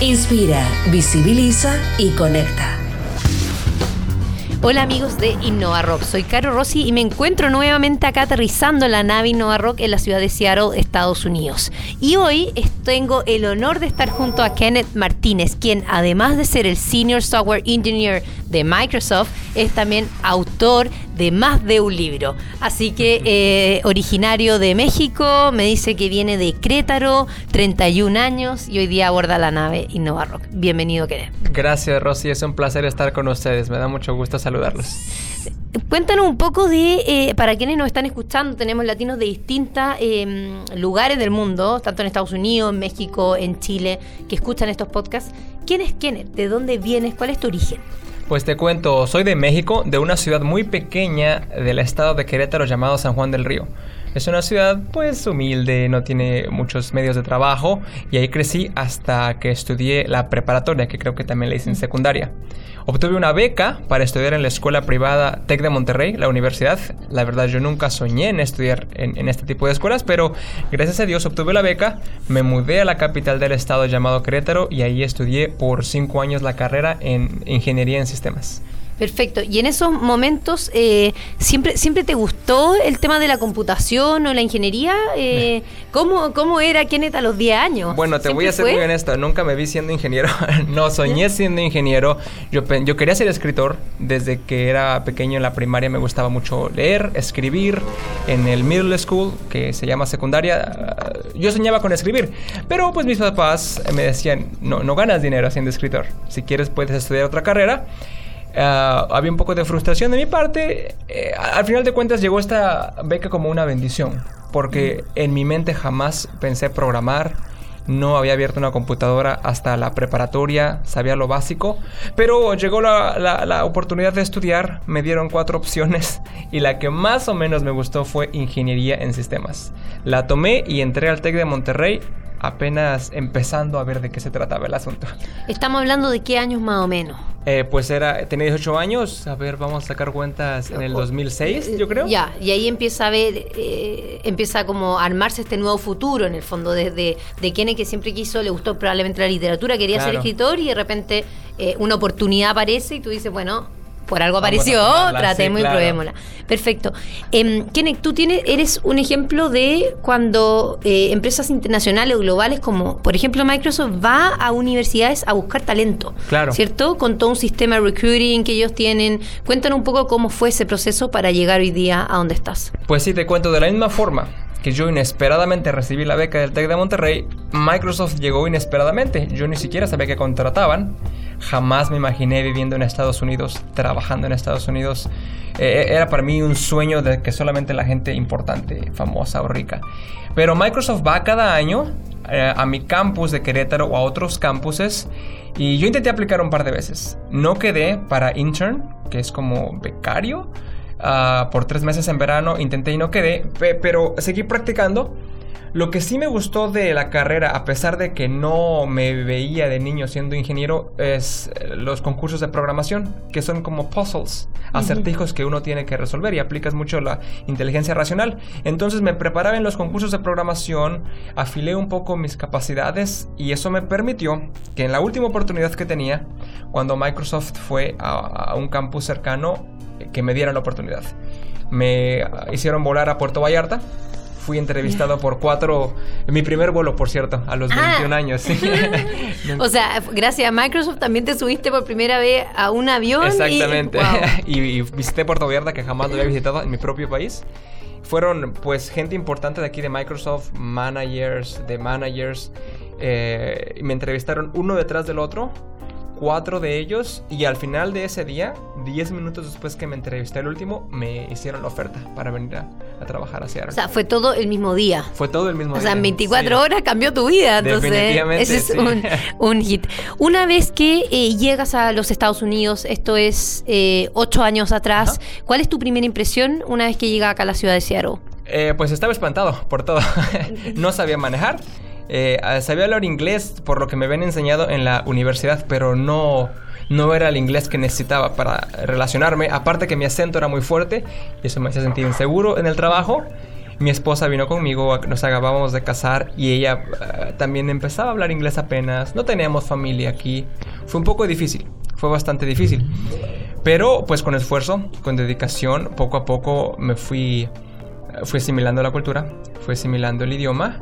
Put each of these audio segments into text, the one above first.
Inspira, visibiliza y conecta. Hola amigos de Innova Rock, soy Caro Rossi y me encuentro nuevamente acá aterrizando la nave Innova Rock en la ciudad de Seattle, Estados Unidos. Y hoy tengo el honor de estar junto a Kenneth Martínez, quien además de ser el Senior Software Engineer de Microsoft, es también autor de más de un libro. Así que eh, originario de México, me dice que viene de Crétaro, 31 años y hoy día aborda la nave Innova Rock. Bienvenido, Kenneth. Gracias, Rosy. Es un placer estar con ustedes. Me da mucho gusto saludarlos. Cuéntanos un poco de, eh, para quienes nos están escuchando, tenemos latinos de distintos em, lugares del mundo, tanto en Estados Unidos, en México, en Chile, que escuchan estos podcasts. ¿Quién es Kenneth? ¿De dónde vienes? ¿Cuál es tu origen? Pues te cuento, soy de México, de una ciudad muy pequeña del estado de Querétaro llamado San Juan del Río. Es una ciudad pues humilde, no tiene muchos medios de trabajo y ahí crecí hasta que estudié la preparatoria, que creo que también le hice en secundaria. Obtuve una beca para estudiar en la escuela privada TEC de Monterrey, la universidad. La verdad yo nunca soñé en estudiar en este tipo de escuelas, pero gracias a Dios obtuve la beca, me mudé a la capital del estado llamado Querétaro y ahí estudié por cinco años la carrera en ingeniería en sistemas. Perfecto. Y en esos momentos, eh, ¿siempre, ¿siempre te gustó el tema de la computación o la ingeniería? Eh, ¿cómo, ¿Cómo era Kenneth a los 10 años? Bueno, te voy a ser muy honesto. Nunca me vi siendo ingeniero. no, soñé siendo ingeniero. Yo, yo quería ser escritor. Desde que era pequeño en la primaria me gustaba mucho leer, escribir. En el middle school, que se llama secundaria, yo soñaba con escribir. Pero pues mis papás me decían, no, no ganas dinero siendo escritor. Si quieres puedes estudiar otra carrera. Uh, había un poco de frustración de mi parte. Eh, al final de cuentas llegó esta beca como una bendición, porque mm. en mi mente jamás pensé programar. No había abierto una computadora hasta la preparatoria, sabía lo básico, pero llegó la, la, la oportunidad de estudiar, me dieron cuatro opciones y la que más o menos me gustó fue ingeniería en sistemas. La tomé y entré al TEC de Monterrey apenas empezando a ver de qué se trataba el asunto. Estamos hablando de qué años más o menos. Eh, pues era, tenía 18 años, a ver, vamos a sacar cuentas en el 2006, yo creo. Ya, y ahí empieza a ver, eh, empieza como a armarse este nuevo futuro en el fondo, desde de, de que siempre quiso, le gustó probablemente la literatura, quería ser escritor y de repente eh, una oportunidad aparece y tú dices, bueno, por algo apareció, tratemos y probémosla. Perfecto. Eh, tú tienes, eres un ejemplo de cuando eh, empresas internacionales o globales como, por ejemplo, Microsoft va a universidades a buscar talento. Claro. ¿Cierto? Con todo un sistema de recruiting que ellos tienen. Cuéntanos un poco cómo fue ese proceso para llegar hoy día a donde estás. Pues sí, te cuento de la misma forma que yo inesperadamente recibí la beca del TEC de Monterrey, Microsoft llegó inesperadamente. Yo ni siquiera sabía que contrataban. Jamás me imaginé viviendo en Estados Unidos, trabajando en Estados Unidos. Eh, eh, era para mí un sueño de que solamente la gente importante, famosa o rica. Pero Microsoft va cada año eh, a mi campus de Querétaro o a otros campuses y yo intenté aplicar un par de veces. No quedé para intern, que es como becario, ah, por tres meses en verano. Intenté y no quedé, pero seguí practicando lo que sí me gustó de la carrera, a pesar de que no me veía de niño siendo ingeniero, es eh, los concursos de programación, que son como puzzles, acertijos que uno tiene que resolver y aplicas mucho la inteligencia racional. Entonces me preparaba en los concursos de programación, afilé un poco mis capacidades y eso me permitió que en la última oportunidad que tenía, cuando Microsoft fue a, a un campus cercano, que me dieran la oportunidad. Me hicieron volar a Puerto Vallarta fui entrevistado por cuatro, mi primer vuelo, por cierto, a los 21 ah. años. o sea, gracias a Microsoft también te subiste por primera vez a un avión. Exactamente. Y, visité Puerto Vallarta, que jamás lo había visitado en mi propio país. Fueron pues gente importante de aquí de Microsoft, managers, de managers. Eh, me entrevistaron uno detrás del otro cuatro de ellos y al final de ese día, 10 minutos después que me entrevisté el último, me hicieron la oferta para venir a, a trabajar a Seattle. O sea, fue todo el mismo día. Fue todo el mismo O día. sea, en 24 sí. horas cambió tu vida. Entonces, Definitivamente, ese es sí. un, un hit. Una vez que eh, llegas a los Estados Unidos, esto es eh, ocho años atrás, ¿cuál es tu primera impresión una vez que llegas acá a la ciudad de Seattle? Eh, pues estaba espantado por todo. no sabía manejar. Eh, ah, sabía hablar inglés por lo que me habían enseñado en la universidad, pero no, no era el inglés que necesitaba para relacionarme. Aparte que mi acento era muy fuerte y eso me hacía sentir inseguro en el trabajo. Mi esposa vino conmigo, nos acabábamos de casar y ella ah, también empezaba a hablar inglés apenas. No teníamos familia aquí. Fue un poco difícil, fue bastante difícil. Pero pues con esfuerzo, con dedicación, poco a poco me fui fui asimilando la cultura, fui asimilando el idioma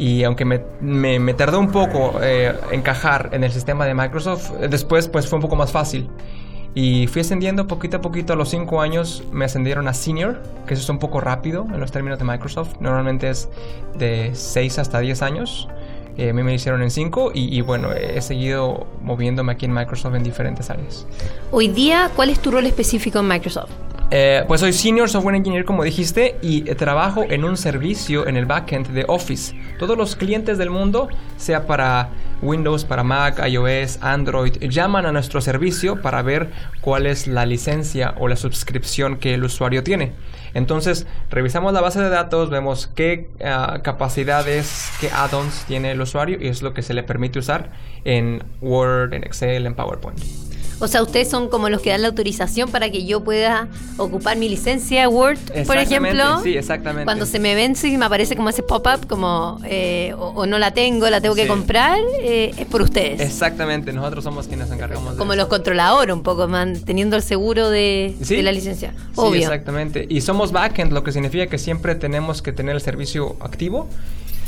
y aunque me, me, me tardó un poco eh, encajar en el sistema de Microsoft, eh, después pues fue un poco más fácil. Y fui ascendiendo poquito a poquito, a los 5 años me ascendieron a senior, que eso es un poco rápido en los términos de Microsoft, normalmente es de 6 hasta 10 años. Eh, a mí me hicieron en 5 y, y bueno, he seguido moviéndome aquí en Microsoft en diferentes áreas. Hoy día, ¿cuál es tu rol específico en Microsoft? Eh, pues soy Senior Software Engineer, como dijiste, y trabajo en un servicio en el backend de Office. Todos los clientes del mundo, sea para Windows, para Mac, iOS, Android, llaman a nuestro servicio para ver cuál es la licencia o la suscripción que el usuario tiene. Entonces, revisamos la base de datos, vemos qué ah, capacidades, qué add-ons tiene el usuario y es lo que se le permite usar en Word, en Excel, en PowerPoint. O sea, ustedes son como los que dan la autorización para que yo pueda ocupar mi licencia Word, por ejemplo. sí, exactamente. Cuando se me vence y me aparece como ese pop-up, como eh, o, o no la tengo, la tengo que comprar, eh, es por ustedes. Exactamente, nosotros somos quienes nos encargamos de como los controladores, un poco, manteniendo el seguro de, Sí. de la licencia. Sí, exactamente. Y somos backend, lo que significa que siempre tenemos que tener el servicio activo.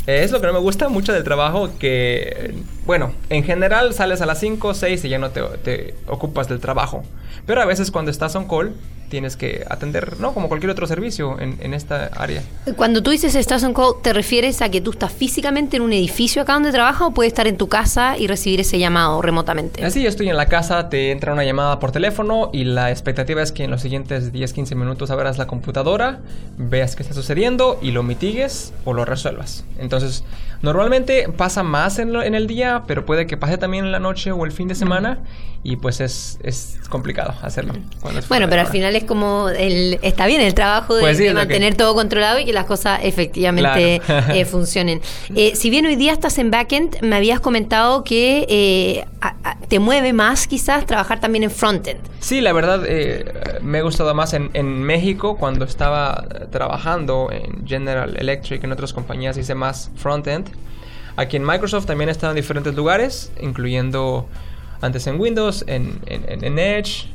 Eh, es lo que no me gusta mucho del trabajo, que, eh, bueno, en general sales a las 5, 6 y ya no te, te ocupas del trabajo. Pero a veces cuando estás on call, tienes que atender, ¿no? Como cualquier otro servicio en, en esta área. Cuando tú dices estás on call, ¿te refieres a que tú estás físicamente en un edificio acá donde trabajas o puedes estar en tu casa y recibir ese llamado remotamente? Así, yo estoy en la casa, te entra una llamada por teléfono y la expectativa es que en los siguientes 10, 15 minutos abras la computadora, veas qué está sucediendo y lo mitigues o lo resuelvas. Entonces, normalmente pasa más en, lo- en el día, pero puede que pase también en la noche o el fin de semana y pues es, es complicado hacerlo. cuando es Bueno, pero al final es como el, está bien el trabajo de, Pues sí, de lo que- mantener todo controlado y que las cosas efectivamente Claro. eh, funcionen. Eh, si bien hoy día estás en backend, me habías comentado que eh, a- a- te mueve más quizás trabajar también en frontend. Sí, la verdad eh, me ha gustado más en, en México cuando estaba trabajando en General Electric, en otras compañías hice más frontend. Aquí en Microsoft también estado en diferentes lugares, incluyendo antes en Windows, en Edge,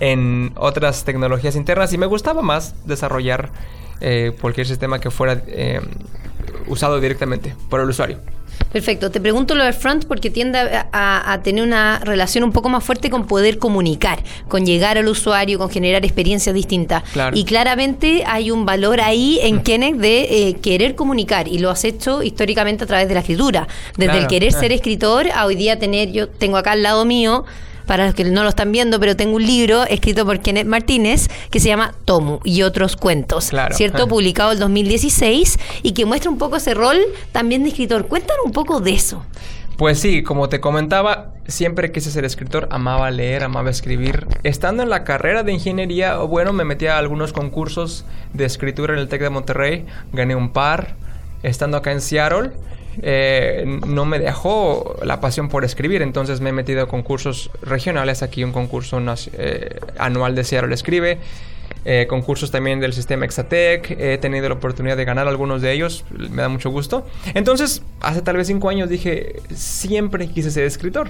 en otras tecnologías internas y me gustaba más desarrollar eh, cualquier sistema que fuera eh, usado directamente por el usuario. Perfecto. Te pregunto lo del front porque tiende a, a- a tener una relación un poco más fuerte con poder comunicar, con llegar al usuario, con generar experiencias distintas. Claro. Y claramente hay un valor ahí en Kenneth de eh, querer comunicar y lo has hecho históricamente a través de la escritura. Desde el Claro. querer ser escritor a hoy día tener, yo tengo acá al lado mío para los que no lo están viendo, pero tengo un libro escrito por Kenneth Martínez que se llama Tomu y otros cuentos, Claro. ¿cierto? Publicado el 2016 y que muestra un poco ese rol también de escritor. Cuéntanos un poco de eso. Pues sí, como te comentaba, siempre quise ser escritor, amaba leer, amaba escribir. Estando en la carrera de ingeniería, bueno, me metí a algunos concursos de escritura en el TEC de Monterrey, gané un par. Estando acá en Seattle, eh, no me dejó la pasión por escribir, entonces me he metido a concursos regionales, aquí un concurso eh, anual de Seattle Escribe. eh, concursos también del sistema Exatec. He tenido la oportunidad de ganar algunos de ellos. Me da mucho gusto. Entonces, hace tal vez cinco años dije, siempre quise ser escritor.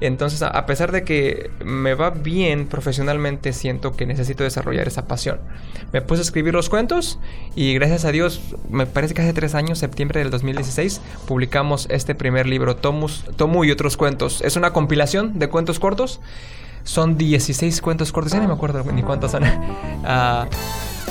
Entonces, a- pesar de que me va bien profesionalmente, siento que necesito desarrollar esa pasión. Me puse a escribir los cuentos y gracias a Dios, me parece que hace tres años, septiembre del 2016, publicamos este primer libro, Tomus, Tomu y otros cuentos. Es una compilación de cuentos cortos. Son 16 cuentos cortos, ya no me acuerdo ni cuántos son. Ah,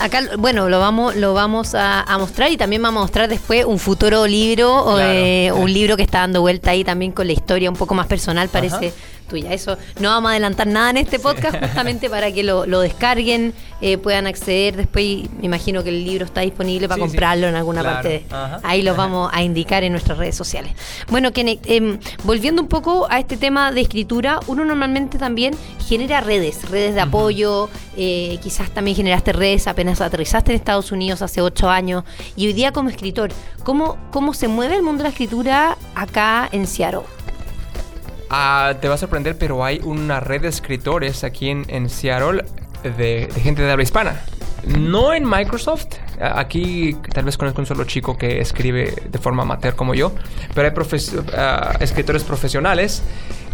Acá, bueno, lo vamos, lo vamos a, a mostrar y también vamos a mostrar después un futuro libro, Claro. eh, un libro que está dando vuelta ahí también con la historia un poco más personal, parece Ajá. Tuya. Eso no vamos a adelantar nada en este podcast justamente para que lo, descarguen, eh, puedan acceder. Después me imagino que el libro está disponible para comprarlo en alguna parte. Ahí lo vamos a indicar en nuestras redes sociales. Bueno, Kenneth, em, volviendo un poco a este tema de escritura, uno normalmente también genera redes, redes de apoyo, eh, quizás también generaste redes apenas aterrizaste en Estados Unidos hace ocho años y hoy día como escritor, ¿cómo, cómo se mueve el mundo de la escritura acá en Seattle? Ah, te va a sorprender, pero hay una red de escritores aquí en, Seattle de, gente de habla hispana. No en Microsoft. Aquí tal vez conozco un solo chico que escribe de forma amateur como yo. Pero hay ah, escritores profesionales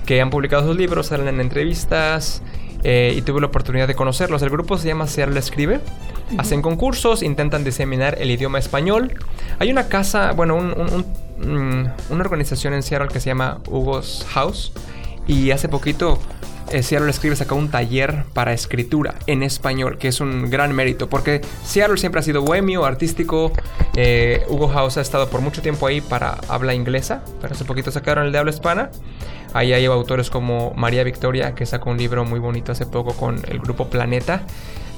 que han publicado sus libros, salen en entrevistas eh, y tuve la oportunidad de conocerlos. El grupo se llama Seattle Escribe. Hacen concursos, intentan diseminar el idioma español. Hay una casa, bueno, mm, una organización en Seattle que se llama Hugo's House. Y hace poquito eh, Seattle Escribe sacó un taller para escritura en español, que es un gran mérito, porque Seattle siempre ha sido bohemio, artístico. Eh, Hugo House ha estado por mucho tiempo ahí para habla inglesa, pero hace poquito sacaron el de habla hispana. Ahí hay autores como María Victoria, que sacó un libro muy bonito hace poco con el grupo Planeta.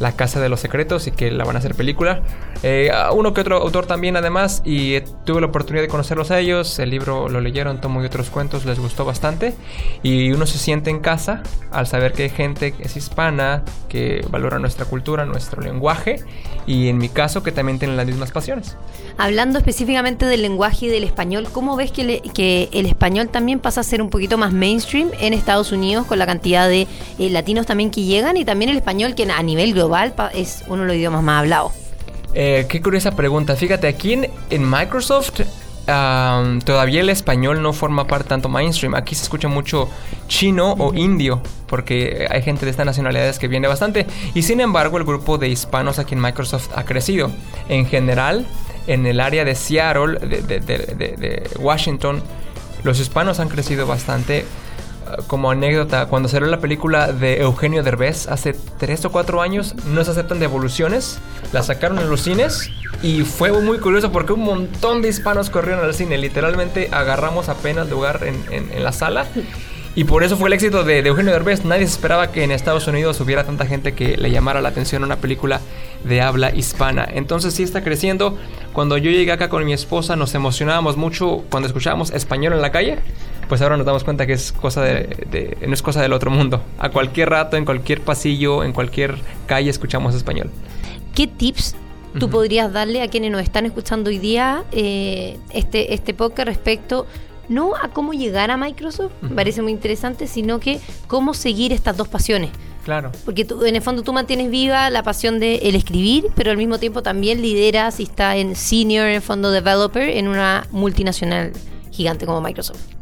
La Casa de los Secretos y que la van a hacer película. Eh, uno que otro autor también además y tuve la oportunidad de conocerlos a ellos. El libro lo leyeron, tomo y otros cuentos, les gustó bastante. Y uno se siente en casa al saber que hay gente que es hispana, que valora nuestra cultura, nuestro lenguaje y en mi caso que también tienen las mismas pasiones. Hablando específicamente del lenguaje y del español, ¿cómo ves que, que el español también pasa a ser un poquito más mainstream en Estados Unidos con la cantidad de eh, latinos también que llegan y también el español que a nivel global es uno de los idiomas más hablados. Eh, qué curiosa pregunta. Fíjate, aquí en, Microsoft todavía el español no forma parte tanto mainstream. Aquí se escucha mucho chino o indio, porque hay gente de estas nacionalidades que viene bastante. Y sin embargo, el grupo de hispanos aquí en Microsoft ha crecido. En general, en el área de Seattle, de Washington, los hispanos han crecido bastante como anécdota, cuando salió la película de Eugenio Derbez hace 3 o 4 años, no se aceptan devoluciones, la sacaron en los cines y fue muy curioso porque un montón de hispanos corrieron al cine, literalmente agarramos apenas lugar en, la sala. Y por eso fue el éxito de, Eugenio Derbez. Nadie esperaba que en Estados Unidos hubiera tanta gente que le llamara la atención una película de habla hispana. Entonces sí está creciendo. Cuando yo llegué acá con mi esposa nos emocionábamos mucho cuando escuchábamos español en la calle pues ahora nos damos cuenta que es cosa de, no es cosa del otro mundo. A cualquier rato, en cualquier pasillo, en cualquier calle escuchamos español. ¿Qué tips tú podrías darle a quienes nos están escuchando hoy día eh, este, este podcast respecto no a cómo llegar a Microsoft, me parece muy interesante, sino que cómo seguir estas dos pasiones? Claro. Porque tú, en el fondo tú mantienes viva la pasión de el escribir, pero al mismo tiempo también lideras y está en senior, en fondo developer, en una multinacional gigante como Microsoft.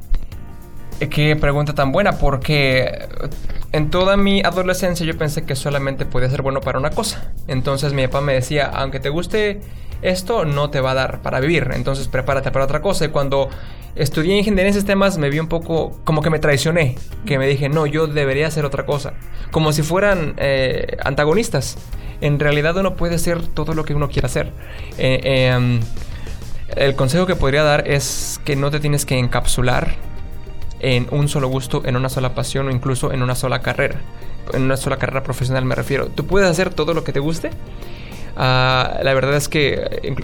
Qué pregunta tan buena, porque en toda mi adolescencia yo pensé que solamente podía ser bueno para una cosa. Entonces mi papá me decía, aunque te guste esto, no te va a dar para vivir. Entonces prepárate para otra cosa. Y cuando estudié ingeniería en sistemas me vi un poco como que me traicioné. Que me dije, no, yo debería hacer otra cosa. Como si fueran eh, antagonistas. En realidad uno puede ser todo lo que uno quiera hacer. Eh, em, el consejo que podría dar es que no te tienes que encapsular en un solo gusto, en una sola pasión o incluso en una sola carrera. En una sola carrera profesional me refiero. Tú puedes hacer todo lo que te guste. Ah, la verdad es que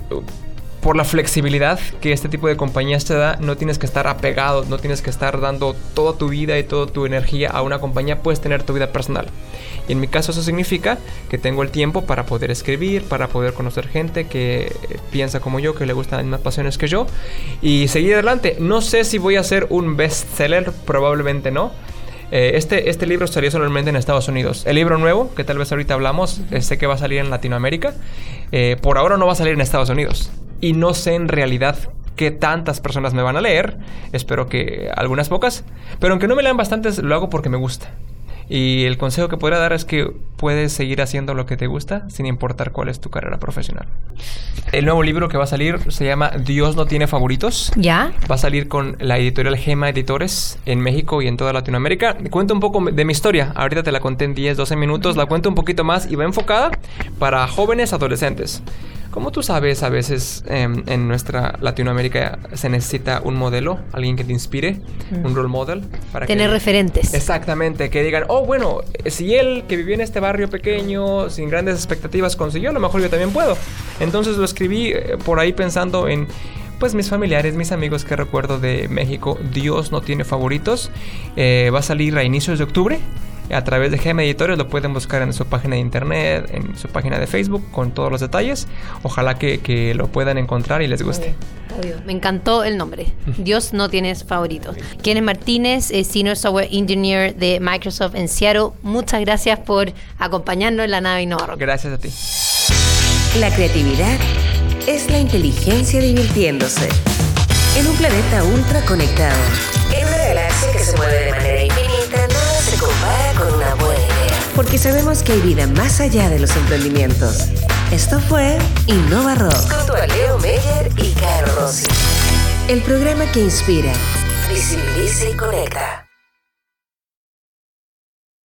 por la flexibilidad que este tipo de compañías te da, no tienes que estar apegado, no tienes que estar dando toda tu vida y toda tu energía a una compañía, puedes tener tu vida personal. Y en mi caso eso significa que tengo el tiempo para poder escribir, para poder conocer gente que piensa como yo, que le gustan las mismas pasiones que yo y seguir adelante. No sé si voy a ser un bestseller, probablemente no. Eh, este, este libro salió solamente en Estados Unidos. El libro nuevo, que tal vez ahorita hablamos, sé que va a salir en Latinoamérica. Eh, por ahora no va a salir en Estados Unidos y no sé en realidad qué tantas personas me van a leer. Espero que algunas pocas. Pero aunque no me lean bastantes, lo hago porque me gusta. Y el consejo que podría dar es que puedes seguir haciendo lo que te gusta sin importar cuál es tu carrera profesional. El nuevo libro que va a salir se llama Dios no tiene favoritos. ¿Ya? Va a salir con la editorial Gema Editores en México y en toda Latinoamérica. Cuento un poco de mi historia. Ahorita te la conté en 10, 12 minutos. La cuento un poquito más y va enfocada para jóvenes adolescentes Como tú sabes, a veces em, en nuestra Latinoamérica se necesita un modelo, alguien que te inspire, un role model. Para Tener referentes. Exactamente, que digan, oh, bueno, si él que vivió en este barrio pequeño, sin grandes expectativas, consiguió, a lo mejor yo también puedo. Entonces lo escribí eh, por ahí pensando en pues mis familiares, mis amigos que recuerdo de México, Dios no tiene favoritos. Eh, va a salir a inicios de octubre a través de GM Editores. Lo pueden buscar en su página de internet, en su página de Facebook, con todos los detalles. Ojalá que, lo puedan encontrar y les guste. Me encantó el nombre. Dios no tienes favoritos. Kenneth Martínez, Senior Software Engineer de Microsoft en Seattle. Muchas gracias por acompañarnos en la nave Innova Gracias a ti. La creatividad es la inteligencia divirtiéndose. En un planeta ultra conectado. En una galaxia que se mueve de manera Porque sabemos que hay vida más allá de los emprendimientos. Esto fue Innova Rock. Junto a Leo Meyer y Caro Rossi. El programa que inspira, visibiliza y conecta.